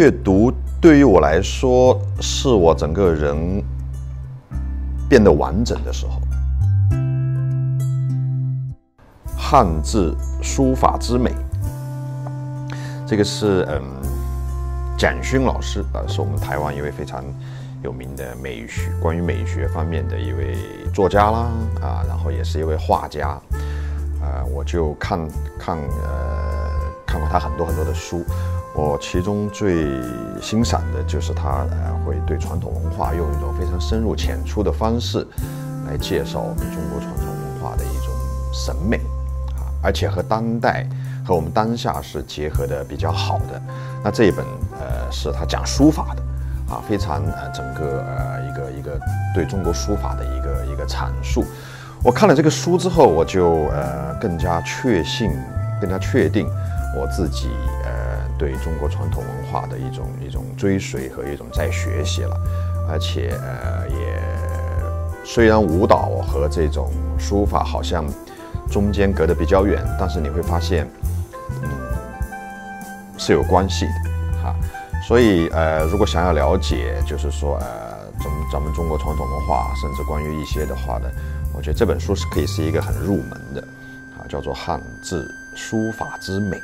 阅读对于我来说，是我整个人变得完整的时候。汉字书法之美，这个是嗯，蒋勋老师啊，是我们台湾一位非常有名的美学，关于美学方面的一位作家啦啊，然后也是一位画家啊，我就看看呃看过他很多很多的书。我其中最欣赏的就是他呃，会对传统文化用一种非常深入浅出的方式来介绍我们中国传统文化的一种审美啊，而且和当代和我们当下是结合的比较好的。那这一本呃是他讲书法的啊，非常呃整个呃一个一个对中国书法的一个一个阐述。我看了这个书之后，我就呃更加确信，更加确定我自己呃。对中国传统文化的一种一种追随和一种在学习了，而且呃也虽然舞蹈和这种书法好像中间隔得比较远，但是你会发现，嗯，是有关系的哈。所以呃，如果想要了解，就是说呃，咱们咱们中国传统文化，甚至关于一些的话呢，我觉得这本书是可以是一个很入门的啊，叫做《汉字书法之美》。